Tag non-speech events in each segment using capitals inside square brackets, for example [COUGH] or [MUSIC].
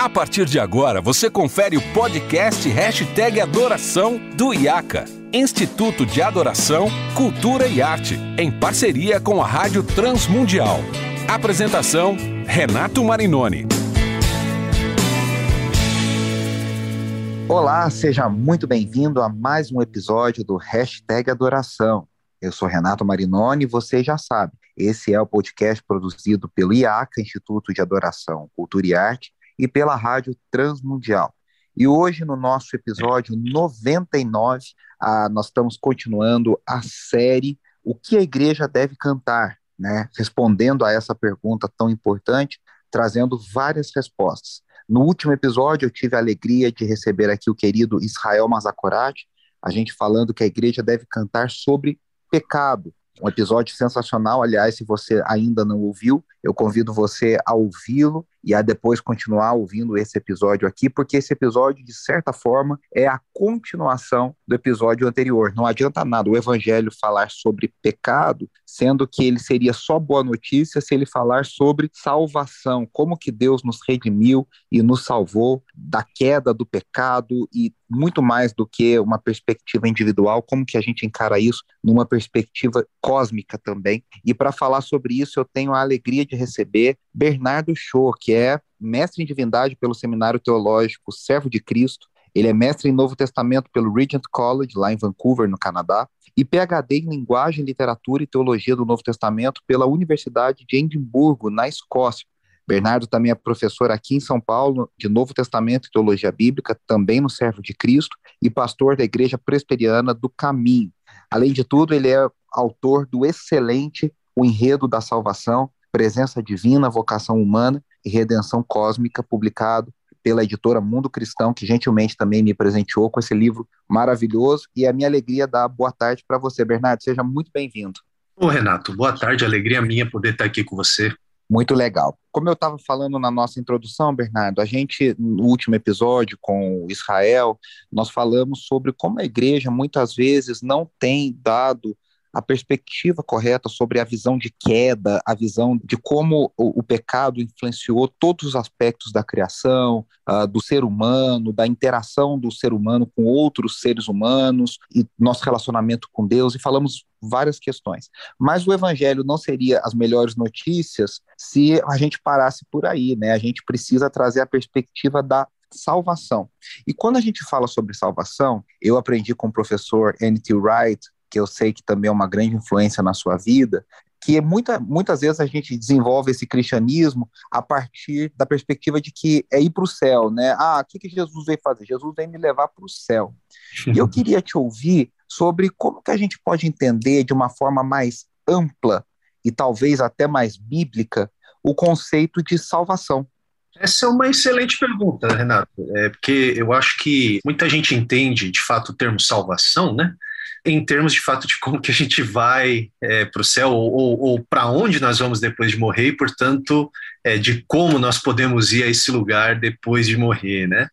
A partir de agora, você confere o podcast Hashtag Adoração do IACA, Instituto de Adoração, Cultura e Arte, em parceria com a Rádio Transmundial. Apresentação, Renato Marinoni. Olá, seja muito bem-vindo a mais um episódio do Hashtag Adoração. Eu sou Renato Marinoni e você já sabe, esse é o podcast produzido pelo IACA, Instituto de Adoração, Cultura e Arte, e pela Rádio Transmundial. E hoje, no nosso episódio 99, ah, nós estamos continuando a série O que a Igreja deve cantar, né? respondendo a essa pergunta tão importante, trazendo várias respostas. No último episódio, eu tive a alegria de receber aqui o querido Israel Mazakorati, a gente falando que a igreja deve cantar sobre pecado, um episódio sensacional, aliás, se você ainda não ouviu, eu convido você a ouvi-lo e a depois continuar ouvindo esse episódio aqui, porque esse episódio, de certa forma, é a continuação do episódio anterior. Não adianta nada o evangelho falar sobre pecado, sendo que ele seria só boa notícia se ele falar sobre salvação, como que Deus nos redimiu e nos salvou da queda do pecado e muito mais do que uma perspectiva individual, como que a gente encara isso numa perspectiva cósmica também. E para falar sobre isso, eu tenho a alegria de receber Bernardo Shaw, que é mestre em divindade pelo Seminário Teológico Servo de Cristo. Ele é mestre em Novo Testamento pelo Regent College, lá em Vancouver, no Canadá, e PhD em Linguagem, Literatura e Teologia do Novo Testamento pela Universidade de Edimburgo, na Escócia. Bernardo também é professor aqui em São Paulo de Novo Testamento e Teologia Bíblica, também no Servo de Cristo, e pastor da Igreja Presbiteriana do Caminho. Além de tudo, ele é autor do excelente O Enredo da Salvação, Presença Divina, Vocação Humana e Redenção Cósmica, publicado pela editora Mundo Cristão, que gentilmente também me presenteou com esse livro maravilhoso. E é a minha alegria dar boa tarde para você, Bernardo. Seja muito bem-vindo. Ô, Renato, boa tarde. Alegria minha poder estar aqui com você. Muito legal. Como eu estava falando na nossa introdução, Bernardo, a gente, no último episódio com Israel, nós falamos sobre como a igreja muitas vezes não tem dado a perspectiva correta sobre a visão de queda, a visão de como o, o pecado influenciou todos os aspectos da criação, uh, do ser humano, da interação do ser humano com outros seres humanos e nosso relacionamento com Deus, e falamos várias questões. Mas o evangelho não seria as melhores notícias se a gente parasse por aí, né? A gente precisa trazer a perspectiva da salvação. E quando a gente fala sobre salvação, eu aprendi com o professor N.T. Wright, que eu sei que também é uma grande influência na sua vida, que muita, muitas vezes a gente desenvolve esse cristianismo a partir da perspectiva de que é ir para o céu, né? Ah, o que, que Jesus veio fazer? Jesus veio me levar para o céu. e eu queria te ouvir sobre como que a gente pode entender de uma forma mais ampla e talvez até mais bíblica o conceito de salvação. Essa é uma excelente pergunta, Renato, é porque eu acho que muita gente entende de fato o termo salvação, né? Em termos de fato de como que a gente vai é, para o céu ou, ou, ou para onde nós vamos depois de morrer e, portanto, é, de como nós podemos ir a esse lugar depois de morrer, né?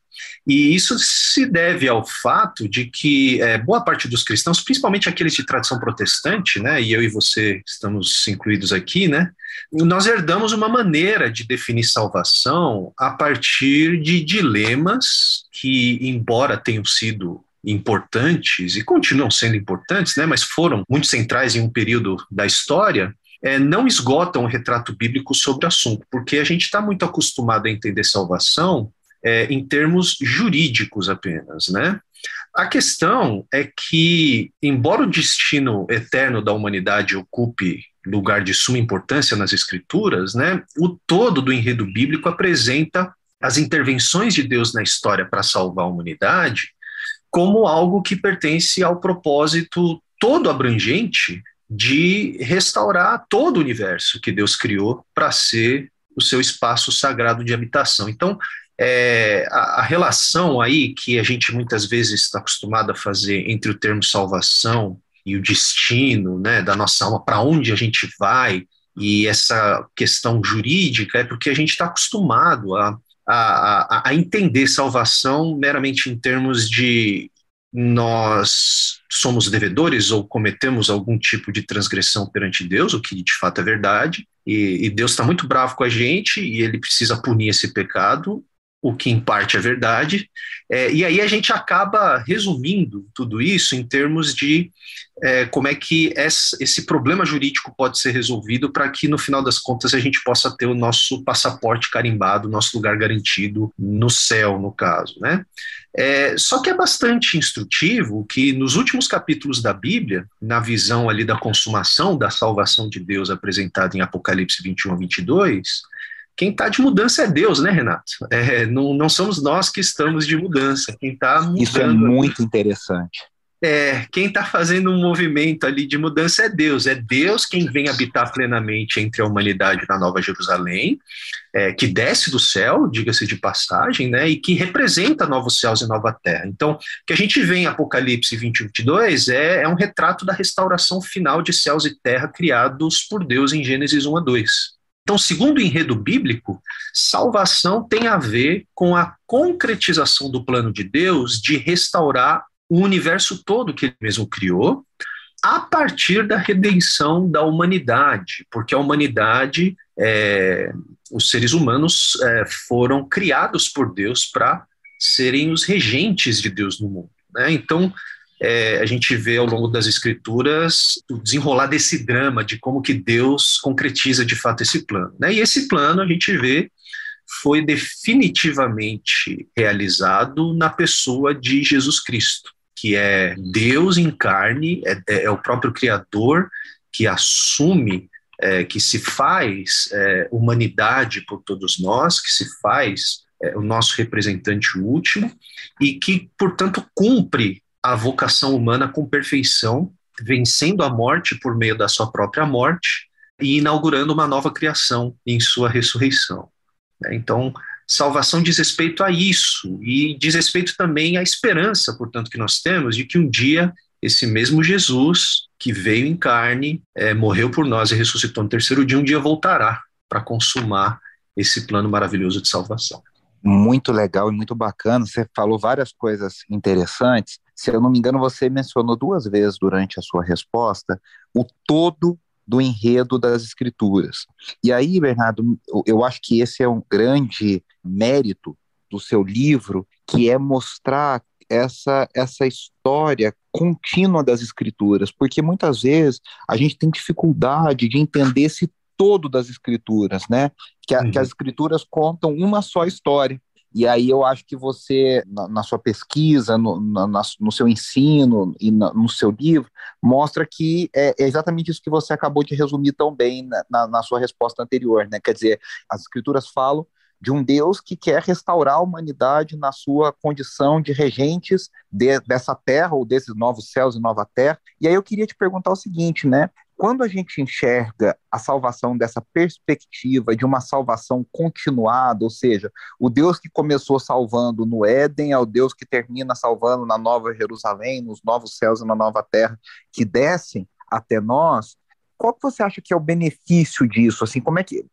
E isso se deve ao fato de que é, boa parte dos cristãos, principalmente aqueles de tradição protestante, né, e eu e você estamos incluídos aqui, né, nós herdamos uma maneira de definir salvação a partir de dilemas que, embora tenham sido importantes e continuam sendo importantes, né, mas foram muito centrais em um período da história, é, não esgotam o retrato bíblico sobre o assunto, porque a gente está muito acostumado a entender salvação é, em termos jurídicos apenas, né? A questão é que, embora o destino eterno da humanidade ocupe lugar de suma importância nas escrituras, né, o todo do enredo bíblico apresenta as intervenções de Deus na história para salvar a humanidade como algo que pertence ao propósito todo abrangente de restaurar todo o universo que Deus criou para ser o seu espaço sagrado de habitação. Então, é, a, a, relação aí que a gente muitas vezes está acostumado a fazer entre o termo salvação e o destino né, da nossa alma, para onde a gente vai, e essa questão jurídica, é porque a gente está acostumado a a, a, entender salvação meramente em termos de nós somos devedores ou cometemos algum tipo de transgressão perante Deus, o que de fato é verdade, e, e Deus está muito bravo com a gente e ele precisa punir esse pecado, o que em parte é verdade, é, e aí a gente acaba resumindo tudo isso em termos de é, como é que esse problema jurídico pode ser resolvido para que, no final das contas, a gente possa ter o nosso passaporte carimbado, nosso lugar garantido no céu, no caso. Né? É, só que é bastante instrutivo que, nos últimos capítulos da Bíblia, na visão ali da consumação da salvação de Deus apresentada em Apocalipse 21 a 22, quem está de mudança é Deus, né, Renato? É, não, não somos nós que estamos de mudança. Quem está mudando. Isso é muito interessante. É, quem está fazendo um movimento ali de mudança é Deus. É Deus quem vem habitar plenamente entre a humanidade na Nova Jerusalém, é, que desce do céu, diga-se de passagem, né, e que representa novos céus e nova terra. Então, o que a gente vê em Apocalipse 20 22 é, é um retrato da restauração final de céus e terra criados por Deus em Gênesis 1 a 2. Então, segundo o enredo bíblico, salvação tem a ver com a concretização do plano de Deus de restaurar o universo todo que ele mesmo criou, a partir da redenção da humanidade, porque a humanidade, é, os seres humanos é, foram criados por Deus para serem os regentes de Deus no mundo. Né? Então, é, a gente vê ao longo das escrituras o desenrolar desse drama de como que Deus concretiza de fato esse plano. Né? E esse plano a gente vê foi definitivamente realizado na pessoa de Jesus Cristo, que é Deus em carne, é, é, é o próprio Criador que assume, é, que se faz é, humanidade por todos nós, que se faz é, o nosso representante último e que, portanto, cumpre a vocação humana com perfeição, vencendo a morte por meio da sua própria morte e inaugurando uma nova criação em sua ressurreição. Né? Então, salvação diz respeito a isso e diz respeito também à esperança, portanto, que nós temos de que um dia esse mesmo Jesus que veio em carne, é, morreu por nós e ressuscitou no terceiro dia, um dia voltará para consumar esse plano maravilhoso de salvação. Muito legal e muito bacana. Você falou várias coisas interessantes. Se eu não me engano, você mencionou duas vezes durante a sua resposta o todo do enredo das escrituras. E aí, Bernardo, eu acho que esse é um grande mérito do seu livro, que é mostrar essa, essa história contínua das escrituras, porque muitas vezes a gente tem dificuldade de entender esse todo das escrituras, né? Que, a, uhum. que as escrituras contam uma só história. E aí eu acho que você, na, na sua pesquisa, no, na, no seu ensino e na, no seu livro, mostra que é, é, exatamente isso que você acabou de resumir tão bem na, sua resposta anterior, né? Quer dizer, as escrituras falam de um Deus que quer restaurar a humanidade na sua condição de regentes de, dessa terra ou desses novos céus e nova terra. E aí eu queria te perguntar o seguinte, né? Quando a gente enxerga a salvação dessa perspectiva de uma salvação continuada, ou seja, o Deus que começou salvando no Éden é o Deus que termina salvando na Nova Jerusalém, nos novos céus e na nova terra que descem até nós, qual que você acha que é o benefício disso? Assim, como é que,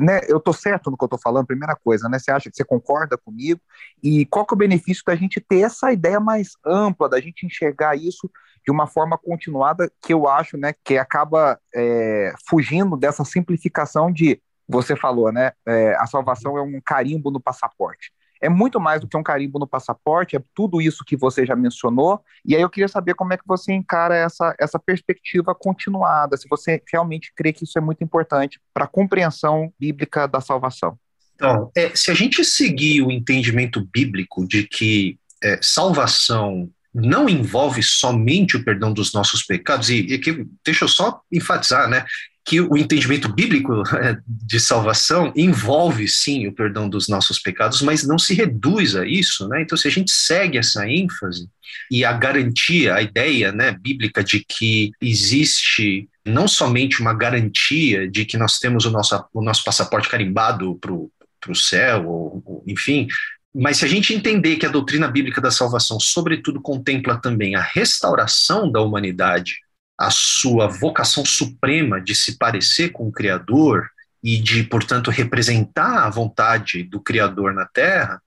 né, eu estou certo no que eu estou falando, primeira coisa, né? Você acha que você concorda comigo? E qual que é o benefício da gente ter essa ideia mais ampla, da gente enxergar isso de uma forma continuada, que eu acho, né, que acaba é, fugindo dessa simplificação de, você falou, né, é, a salvação é um carimbo no passaporte é muito mais do que um carimbo no passaporte, é tudo isso que você já mencionou. E aí eu queria saber como é que você encara essa, essa perspectiva continuada, se você realmente crê que isso é muito importante para a compreensão bíblica da salvação. Então, é, se a gente seguir o entendimento bíblico de que é, salvação não envolve somente o perdão dos nossos pecados, e, e que, deixa eu só enfatizar, né, que o entendimento bíblico é, de salvação envolve sim o perdão dos nossos pecados, mas não se reduz a isso, né? Então, se a gente segue essa ênfase e a garantia, a ideia, né, bíblica de que existe não somente uma garantia de que nós temos o nosso, o nosso passaporte carimbado para o céu, ou, ou, enfim, mas se a gente entender que a doutrina bíblica da salvação, sobretudo, contempla também a restauração da humanidade a sua vocação suprema de se parecer com o Criador e de, portanto, representar a vontade do Criador na Terra,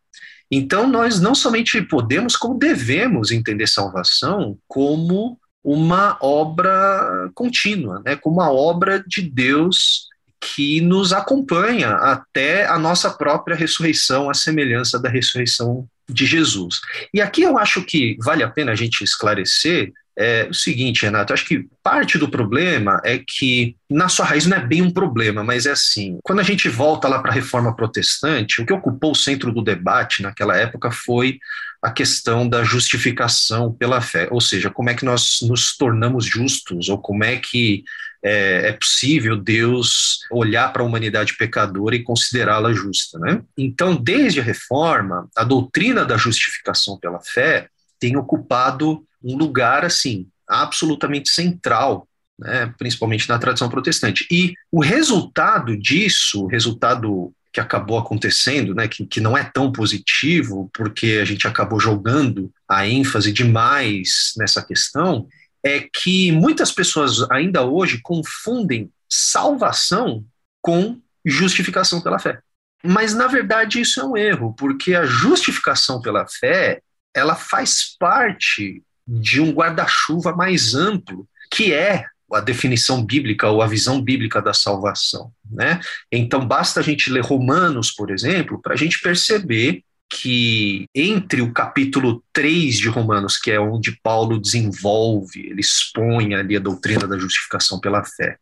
então nós não somente podemos, como devemos entender salvação como uma obra contínua, né, como uma obra de Deus que nos acompanha até a nossa própria ressurreição, a semelhança da ressurreição de Jesus. E aqui eu acho que vale a pena a gente esclarecer é o seguinte, Renato, acho que parte do problema é que, na sua raiz, não é bem um problema, mas é assim: quando a gente volta lá para a reforma protestante, o que ocupou o centro do debate naquela época foi a questão da justificação pela fé, ou seja, como é que nós nos tornamos justos, ou como é que é, é possível Deus olhar para a humanidade pecadora e considerá-la justa. Né? Então, desde a reforma, a doutrina da justificação pela fé tem ocupado um lugar assim absolutamente central, né, principalmente na tradição protestante. E o resultado disso, o resultado que acabou acontecendo, né, que, que não é tão positivo, porque a gente acabou jogando a ênfase demais nessa questão, é que muitas pessoas ainda hoje confundem salvação com justificação pela fé. Mas, na verdade, isso é um erro, porque a justificação pela fé ela faz parte de um guarda-chuva mais amplo, que é a definição bíblica ou a visão bíblica da salvação. Né? Então, basta a gente ler Romanos, por exemplo, para a gente perceber que entre o capítulo 3 de Romanos, que é onde Paulo desenvolve, ele expõe ali a doutrina da justificação pela fé,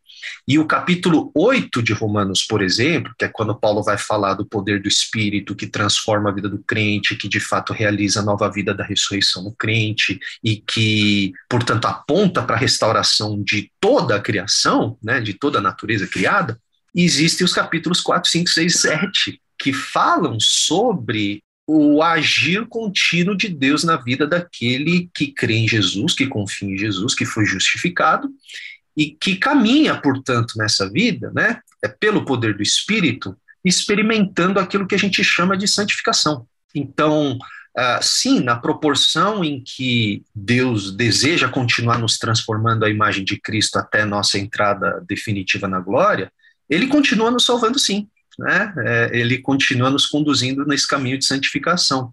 e o capítulo 8 de Romanos, por exemplo, que é quando Paulo vai falar do poder do Espírito que transforma a vida do crente, que de fato realiza a nova vida da ressurreição no crente e que, portanto, aponta para a restauração de toda a criação, né, de toda a natureza criada, existem os capítulos 4, 5, 6, 7, que falam sobre o agir contínuo de Deus na vida daquele que crê em Jesus, que confia em Jesus, que foi justificado e que caminha, portanto, nessa vida, né, é pelo poder do Espírito, experimentando aquilo que a gente chama de santificação. Então, uh, sim, na proporção em que Deus deseja continuar nos transformando à imagem de Cristo até nossa entrada definitiva na glória, ele continua nos salvando, sim. Né? É, ele continua nos conduzindo nesse caminho de santificação.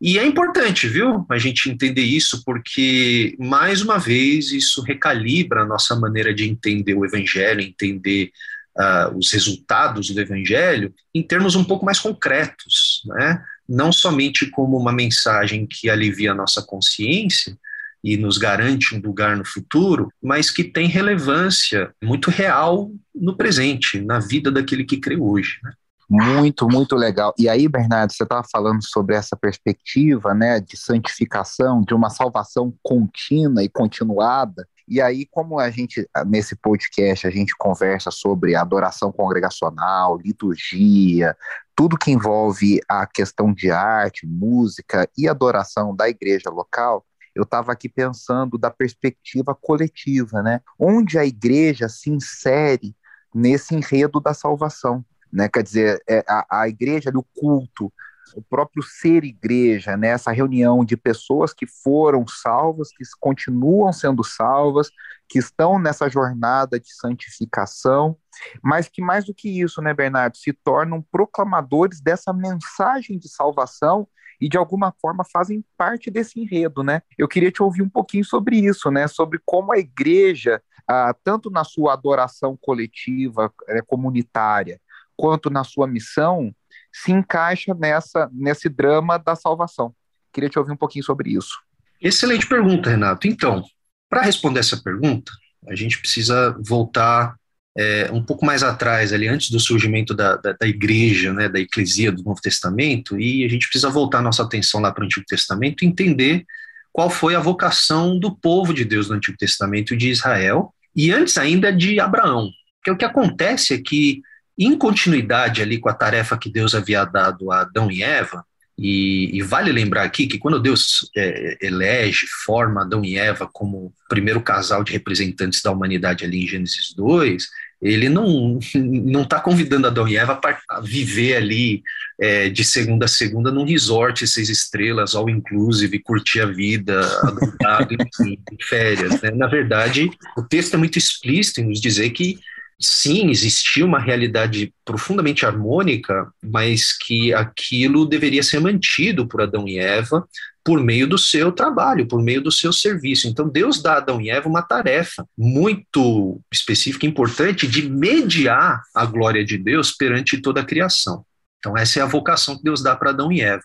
E é importante, viu, a gente entender isso, porque, mais uma vez, isso recalibra a nossa maneira de entender o Evangelho, entender uh, os resultados do Evangelho, em termos um pouco mais concretos, né? não somente como uma mensagem que alivia a nossa consciência e nos garante um lugar no futuro, mas que tem relevância muito real no presente, na vida daquele que crê hoje. Né? Muito, muito legal. E aí, Bernardo, você estava falando sobre essa perspectiva, né, de santificação, de uma salvação contínua e continuada. E aí, como a gente, nesse podcast, a gente conversa sobre adoração congregacional, liturgia, tudo que envolve a questão de arte, música e adoração da igreja local, eu estava aqui pensando da perspectiva coletiva, né? Onde a igreja se insere nesse enredo da salvação né? Quer dizer, é, a, a igreja, o culto, o próprio ser igreja, né? essa reunião de pessoas que foram salvas, que continuam sendo salvas, que estão nessa jornada de santificação, mas que mais do que isso, né, Bernardo, se tornam proclamadores dessa mensagem de salvação e de alguma forma fazem parte desse enredo, né? Eu queria te ouvir um pouquinho sobre isso, né? Sobre como a igreja, ah, tanto na sua adoração coletiva, é, comunitária, quanto na sua missão se encaixa nessa nesse drama da salvação. Queria te ouvir um pouquinho sobre isso. Excelente pergunta, Renato. Então, para responder essa pergunta, a gente precisa voltar é, um pouco mais atrás, ali antes do surgimento da, da, da, igreja, né, da eclesia do Novo Testamento, e a gente precisa voltar nossa atenção lá para o Antigo Testamento e entender qual foi a vocação do povo de Deus no Antigo Testamento de Israel, e antes ainda de Abraão. Porque o que acontece é que em continuidade ali com a tarefa que Deus havia dado a Adão e Eva, e, e vale lembrar aqui que quando Deus é, elege, forma Adão e Eva como primeiro casal de representantes da humanidade ali em Gênesis 2, ele não [LAUGHS] não está convidando Adão e Eva para viver ali é, de segunda a segunda num resort seis estrelas, all inclusive, curtir a vida, adotado, [LAUGHS] enfim, férias. Né? Na verdade, o texto é muito explícito em nos dizer que sim, existia uma realidade profundamente harmônica, mas que aquilo deveria ser mantido por Adão e Eva por meio do seu trabalho, por meio do seu serviço. Então, Deus dá a Adão e Eva uma tarefa muito específica, importante, de mediar a glória de Deus perante toda a criação. Então, essa é a vocação que Deus dá para Adão e Eva.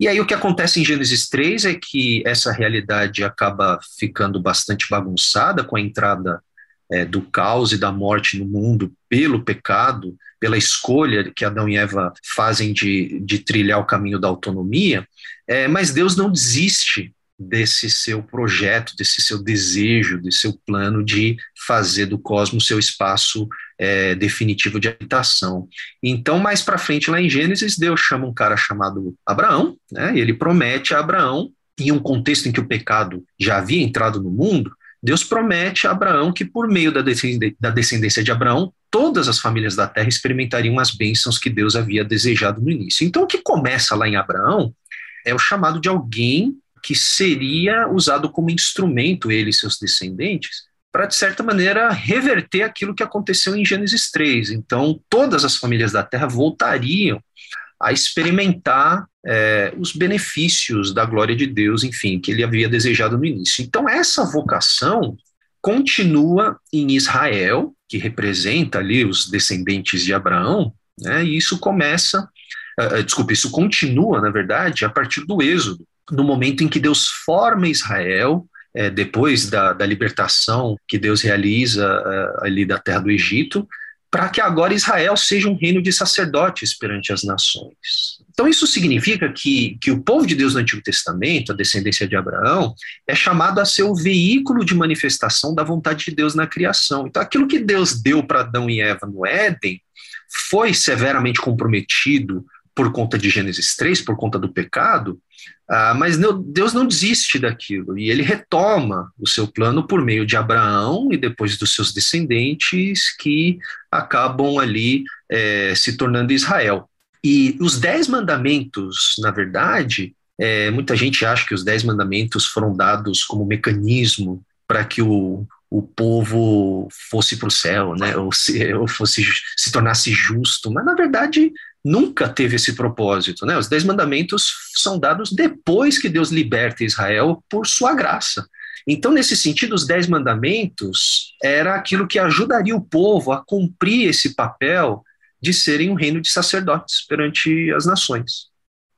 E aí, o que acontece em Gênesis 3 é que essa realidade acaba ficando bastante bagunçada com a entrada é, do caos e da morte no mundo pelo pecado, pela escolha que Adão e Eva fazem de, de trilhar o caminho da autonomia, é, mas Deus não desiste desse seu projeto, desse seu desejo, desse seu plano de fazer do cosmos seu espaço é, definitivo de habitação. Então, mais para frente, lá em Gênesis, Deus chama um cara chamado Abraão, né, ele promete a Abraão, em um contexto em que o pecado já havia entrado no mundo, Deus promete a Abraão que, por meio da descendência de Abraão, todas as famílias da terra experimentariam as bênçãos que Deus havia desejado no início. Então, o que começa lá em Abraão é o chamado de alguém que seria usado como instrumento, ele e seus descendentes, para, de certa maneira, reverter aquilo que aconteceu em Gênesis 3. Então, todas as famílias da terra voltariam a experimentar é, os benefícios da glória de Deus, enfim, que ele havia desejado no início. Então, essa vocação continua em Israel, que representa ali os descendentes de Abraão, né, e isso começa, uh, desculpa, isso continua, na verdade, a partir do Êxodo, no momento em que Deus forma Israel, é, depois da, da, libertação que Deus realiza uh, ali da terra do Egito, para que agora Israel seja um reino de sacerdotes perante as nações. Então, isso significa que, que o povo de Deus no Antigo Testamento, a descendência de Abraão, é chamado a ser o veículo de manifestação da vontade de Deus na criação. Então, aquilo que Deus deu para Adão e Eva no Éden foi severamente comprometido por conta de Gênesis 3, por conta do pecado, ah, mas Deus não desiste daquilo e ele retoma o seu plano por meio de Abraão e depois dos seus descendentes que acabam ali é, se tornando Israel. E os dez mandamentos, na verdade, é, muita gente acha que os dez mandamentos foram dados como mecanismo para que o, o povo fosse para o céu, né, ou, se, ou fosse se tornasse justo, mas na verdade nunca teve esse propósito. Né? Os Dez Mandamentos são dados depois que Deus liberta Israel por sua graça. Então, nesse sentido, os Dez Mandamentos era aquilo que ajudaria o povo a cumprir esse papel de serem um reino de sacerdotes perante as nações.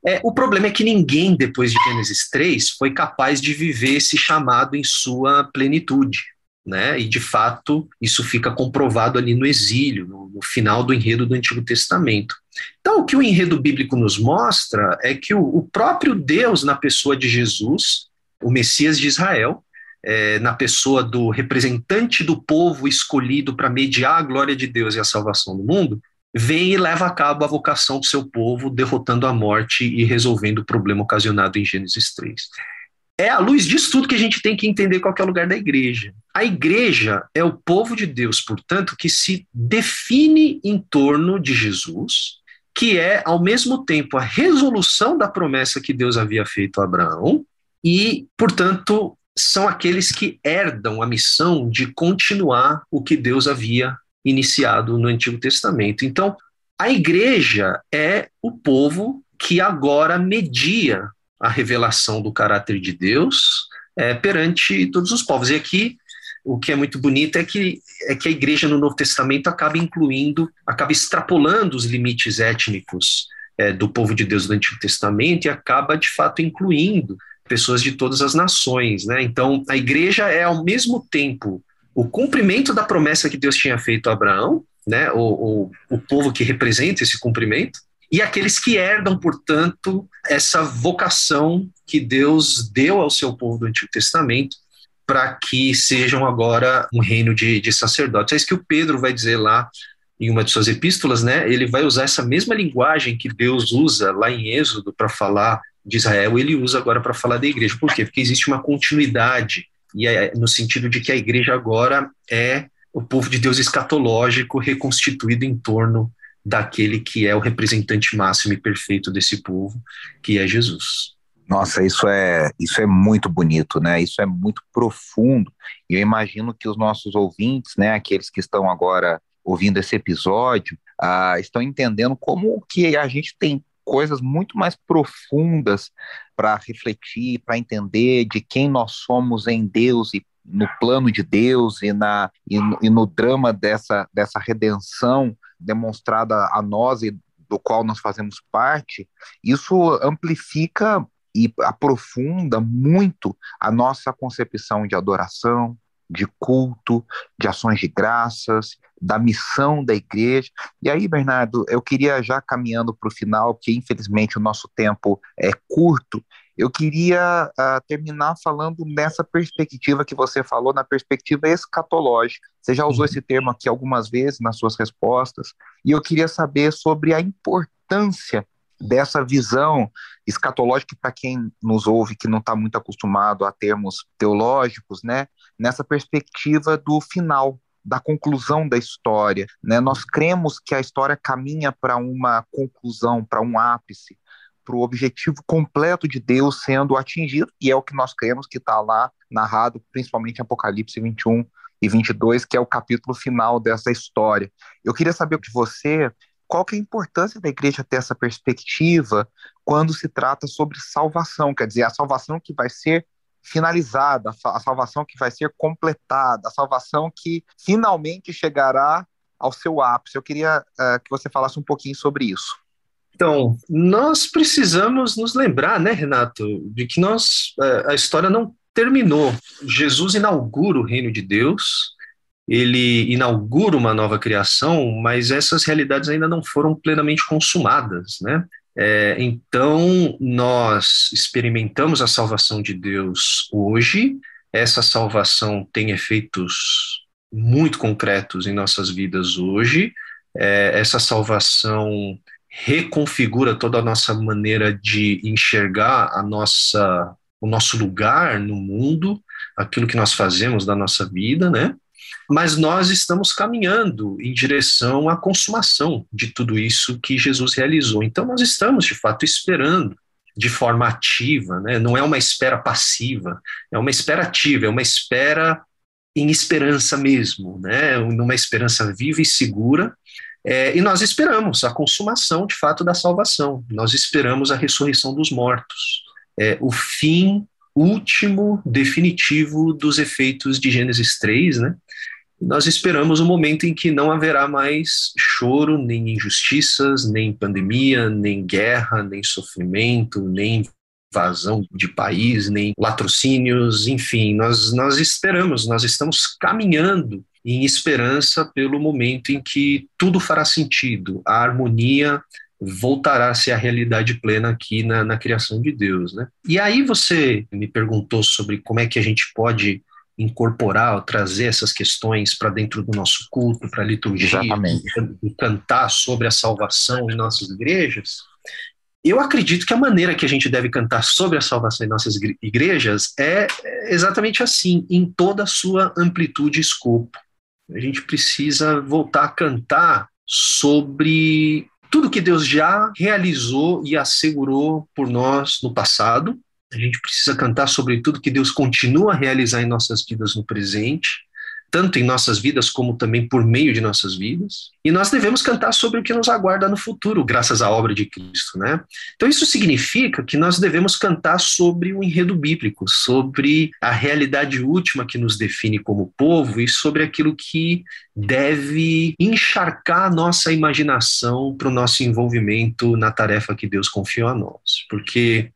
É, o problema é que ninguém, depois de Gênesis 3, foi capaz de viver esse chamado em sua plenitude né? E de fato isso fica comprovado ali no exílio, no, no, final do enredo do Antigo Testamento. Então, o que o enredo bíblico nos mostra é que o, o próprio Deus, na pessoa de Jesus, o Messias de Israel, é, na pessoa do representante do povo escolhido para mediar a glória de Deus e a salvação do mundo, vem e leva a cabo a vocação do seu povo, derrotando a morte e resolvendo o problema ocasionado em Gênesis 3. É à luz disso tudo que a gente tem que entender qual é o lugar da igreja. A igreja é o povo de Deus, portanto, que se define em torno de Jesus, que é, ao mesmo tempo, a resolução da promessa que Deus havia feito a Abraão, e, portanto, são aqueles que herdam a missão de continuar o que Deus havia iniciado no Antigo Testamento. Então, a igreja é o povo que agora media a revelação do caráter de Deus é, perante todos os povos. E aqui o que é muito bonito é que, é que a igreja no Novo Testamento acaba incluindo, acaba extrapolando os limites étnicos é, do povo de Deus do Antigo Testamento e acaba de fato incluindo pessoas de todas as nações. Né? Então, a igreja é ao mesmo tempo o cumprimento da promessa que Deus tinha feito a Abraão, né? o, o, o povo que representa esse cumprimento, e aqueles que herdam, portanto, essa vocação que Deus deu ao seu povo do Antigo Testamento para que sejam agora um reino de, de sacerdotes. É isso que o Pedro vai dizer lá em uma de suas epístolas, né? Ele vai usar essa mesma linguagem que Deus usa lá em Êxodo para falar de Israel, ele usa agora para falar da igreja. Por quê? Porque existe uma continuidade e é no sentido de que a igreja agora é o povo de Deus escatológico reconstituído em torno daquele que é o representante máximo e perfeito desse povo, que é Jesus. Nossa, isso é, isso é muito bonito, né? Isso é muito profundo. E eu imagino que os nossos ouvintes, né, aqueles que estão agora ouvindo esse episódio, ah, estão entendendo como que a gente tem coisas muito mais profundas para refletir, para entender de quem nós somos em Deus e no plano de Deus e, na, e, no, e no drama dessa, dessa redenção demonstrada a nós e do qual nós fazemos parte, isso amplifica e aprofunda muito a nossa concepção de adoração, de culto, de ações de graças, da missão da igreja. E aí, Bernardo, eu queria já caminhando para o final, que infelizmente o nosso tempo é curto, eu queria uh, terminar falando nessa perspectiva que você falou, na perspectiva escatológica. Você já usou uhum. esse termo aqui algumas vezes nas suas respostas, e eu queria saber sobre a importância dessa visão escatológica para quem nos ouve que não está muito acostumado a termos teológicos, né? Nessa perspectiva do final, da conclusão da história, né? Nós cremos que a história caminha para uma conclusão, para um ápice, para o objetivo completo de Deus sendo atingido, e é o que nós cremos que está lá narrado, principalmente em Apocalipse 21 e 22, que é o capítulo final dessa história. Eu queria saber de você qual que é a importância da igreja ter essa perspectiva quando se trata sobre salvação, quer dizer, a salvação que vai ser finalizada, a salvação que vai ser completada, a salvação que finalmente chegará ao seu ápice. Eu queria uh, que você falasse um pouquinho sobre isso. Então, nós precisamos nos lembrar, né, Renato, de que nós uh, a história não terminou. Jesus inaugura o reino de Deus, ele inaugura uma nova criação, mas essas realidades ainda não foram plenamente consumadas, né? É, então, nós experimentamos a salvação de Deus hoje, essa salvação tem efeitos muito concretos em nossas vidas hoje, é, essa salvação reconfigura toda a nossa maneira de enxergar a nossa, o nosso lugar no mundo, aquilo que nós fazemos da nossa vida, né? mas nós estamos caminhando em direção à consumação de tudo isso que Jesus realizou. Então, nós estamos, de fato, esperando de forma ativa, né? não é uma espera passiva, é uma espera ativa, é uma espera em esperança mesmo, né? numa esperança viva e segura. É, e nós esperamos a consumação, de fato, da salvação, nós esperamos a ressurreição dos mortos, é, o fim último, definitivo dos efeitos de Gênesis 3, né? nós esperamos o um momento em que não haverá mais choro, nem injustiças, nem pandemia, nem guerra, nem sofrimento, nem invasão de país, nem latrocínios, enfim, nós, nós esperamos, nós estamos caminhando em esperança pelo momento em que tudo fará sentido, a harmonia voltará a ser a realidade plena aqui na, na criação de Deus, né? E aí você me perguntou sobre como é que a gente pode incorporar, trazer essas questões para dentro do nosso culto, para a liturgia, e cantar sobre a salvação em nossas igrejas, eu acredito que a maneira que a gente deve cantar sobre a salvação em nossas igrejas é exatamente assim, em toda a sua amplitude e escopo. A gente precisa voltar a cantar sobre tudo que Deus já realizou e assegurou por nós no passado, a gente precisa cantar sobre tudo que Deus continua a realizar em nossas vidas no presente, tanto em nossas vidas como também por meio de nossas vidas. E nós devemos cantar sobre o que nos aguarda no futuro, graças à obra de Cristo, né? Então isso significa que nós devemos cantar sobre o enredo bíblico, sobre a realidade última que nos define como povo e sobre aquilo que deve encharcar a nossa imaginação para o nosso envolvimento na tarefa que Deus confiou a nós. Porque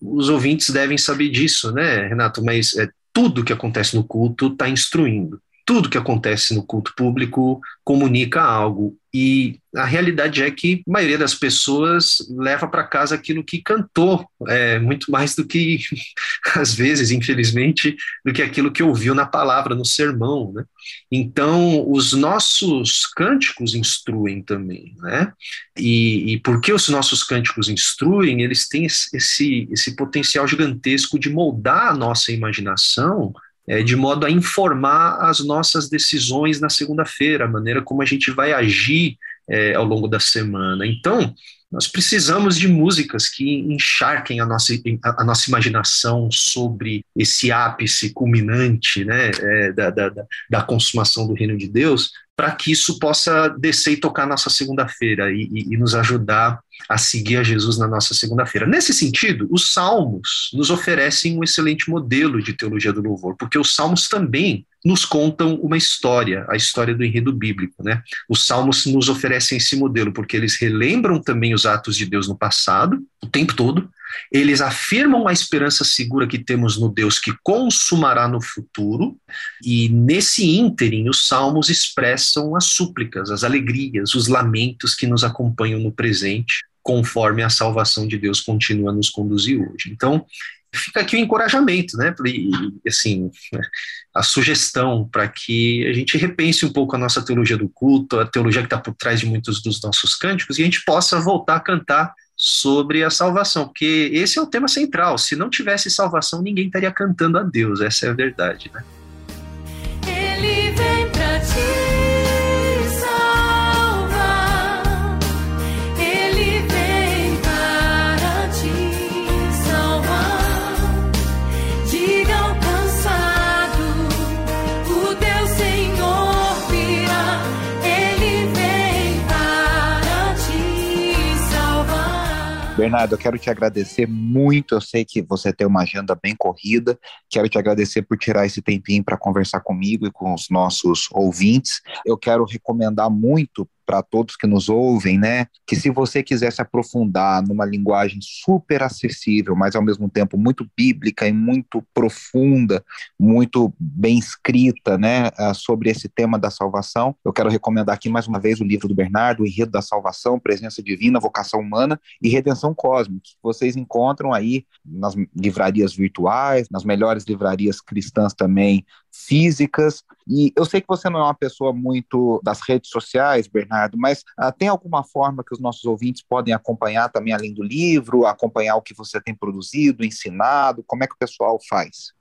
os ouvintes devem saber disso, né, Renato? Mas é, tudo que acontece no culto está instruindo. Tudo que acontece no culto público comunica algo. E a realidade é que a maioria das pessoas leva para casa aquilo que cantou, é, muito mais do que, [LAUGHS] às vezes, infelizmente, do que aquilo que ouviu na palavra, no sermão. Né? Então, os nossos cânticos instruem também. Né? E, e porque os nossos cânticos instruem, eles têm esse, esse potencial gigantesco de moldar a nossa imaginação é, de modo a informar as nossas decisões na segunda-feira, a maneira como a gente vai agir é, ao longo da semana. Então, nós precisamos de músicas que encharquem a nossa, a nossa imaginação sobre esse ápice culminante né, é, da, da, da consumação do reino de Deus, para que isso possa descer e tocar nossa segunda-feira e, e, e nos ajudar a seguir a Jesus na nossa segunda-feira. Nesse sentido, os salmos nos oferecem um excelente modelo de teologia do louvor, porque os salmos também nos contam uma história, a história do enredo bíblico, né? Os salmos nos oferecem esse modelo porque eles relembram também os atos de Deus no passado, o tempo todo. Eles afirmam a esperança segura que temos no Deus que consumará no futuro, e nesse ínterim os salmos expressam as súplicas, as alegrias, os lamentos que nos acompanham no presente, conforme a salvação de Deus continua a nos conduzir hoje. Então, fica aqui o encorajamento, né? E, assim, a sugestão para que a gente repense um pouco a nossa teologia do culto, a teologia que está por trás de muitos dos nossos cânticos, e a gente possa voltar a cantar sobre a salvação, porque esse é o tema central. Se não tivesse salvação, ninguém estaria cantando a Deus, essa é a verdade, né? Bernardo, eu quero te agradecer muito. Eu sei que você tem uma agenda bem corrida. Quero te agradecer por tirar esse tempinho para conversar comigo e com os nossos ouvintes. Eu quero recomendar muito para todos que nos ouvem, né? Que se você quiser se aprofundar numa linguagem super acessível, mas ao mesmo tempo muito bíblica e muito profunda, muito bem escrita, né, ah, sobre esse tema da salvação, eu quero recomendar aqui mais uma vez o livro do Bernardo, O Enredo da Salvação, Presença Divina, Vocação Humana e Redenção Cósmica, que vocês encontram aí nas livrarias virtuais, nas melhores livrarias cristãs também físicas. E eu sei que você não é uma pessoa muito das redes sociais, Bernardo, mas uh, tem alguma forma que os nossos ouvintes podem acompanhar também além do livro, acompanhar o que você tem produzido, ensinado? Como é que o pessoal faz?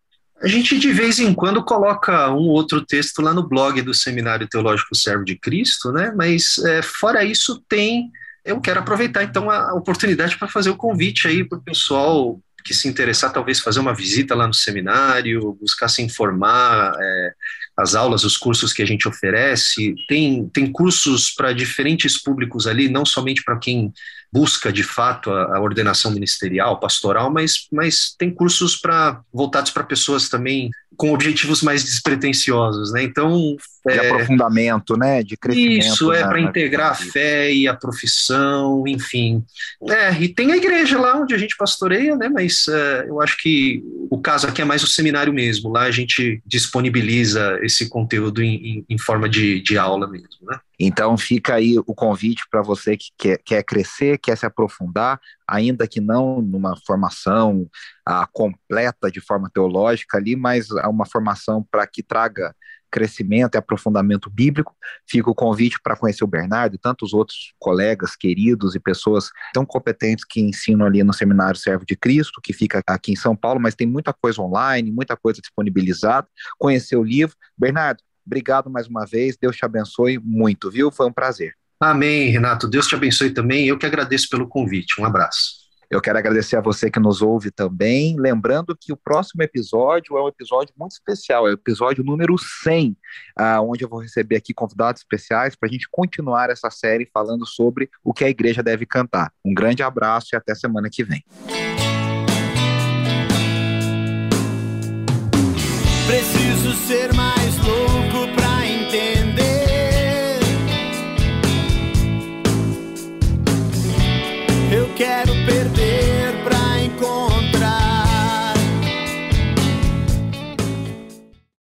A gente de vez em quando coloca um outro texto lá no blog do Seminário Teológico Servo de Cristo, né? Mas é, fora isso tem. Eu quero aproveitar então a oportunidade para fazer o convite aí para o pessoal que se interessar, talvez fazer uma visita lá no seminário, buscar se informar, é, as aulas, os cursos que a gente oferece. Tem, tem cursos para diferentes públicos ali, não somente para quem busca de fato a, a, ordenação ministerial, pastoral, mas, mas tem cursos para voltados para pessoas também com objetivos mais despretensiosos, né? Então de é, aprofundamento, né? De crescimento. Isso é para integrar a fé e a profissão, enfim. É, e tem a igreja lá onde a gente pastoreia, né? Mas é, eu acho que o caso aqui é mais o seminário mesmo. Lá a gente disponibiliza esse conteúdo em, em, em forma de, de aula mesmo, né? Então fica aí o convite para você que quer, quer, crescer, quer se aprofundar, ainda que não numa formação ah, completa de forma teológica ali, mas uma formação para que traga crescimento e aprofundamento bíblico. Fica o convite para conhecer o Bernardo e tantos outros colegas queridos e pessoas tão competentes que ensinam ali no Seminário Servo de Cristo, que fica aqui em São Paulo, mas tem muita coisa online, muita coisa disponibilizada. Conhecer o livro. Bernardo, Obrigado mais uma vez, Deus te abençoe muito, viu? Foi um prazer. Amém, Renato. Deus te abençoe também. Eu que agradeço pelo convite. Um abraço. Eu quero agradecer a você que nos ouve também. Lembrando que o próximo episódio é um episódio muito especial, é o episódio número 100, uh, onde eu vou receber aqui convidados especiais para a gente continuar essa série falando sobre o que a igreja deve cantar. Um grande abraço e até semana que vem.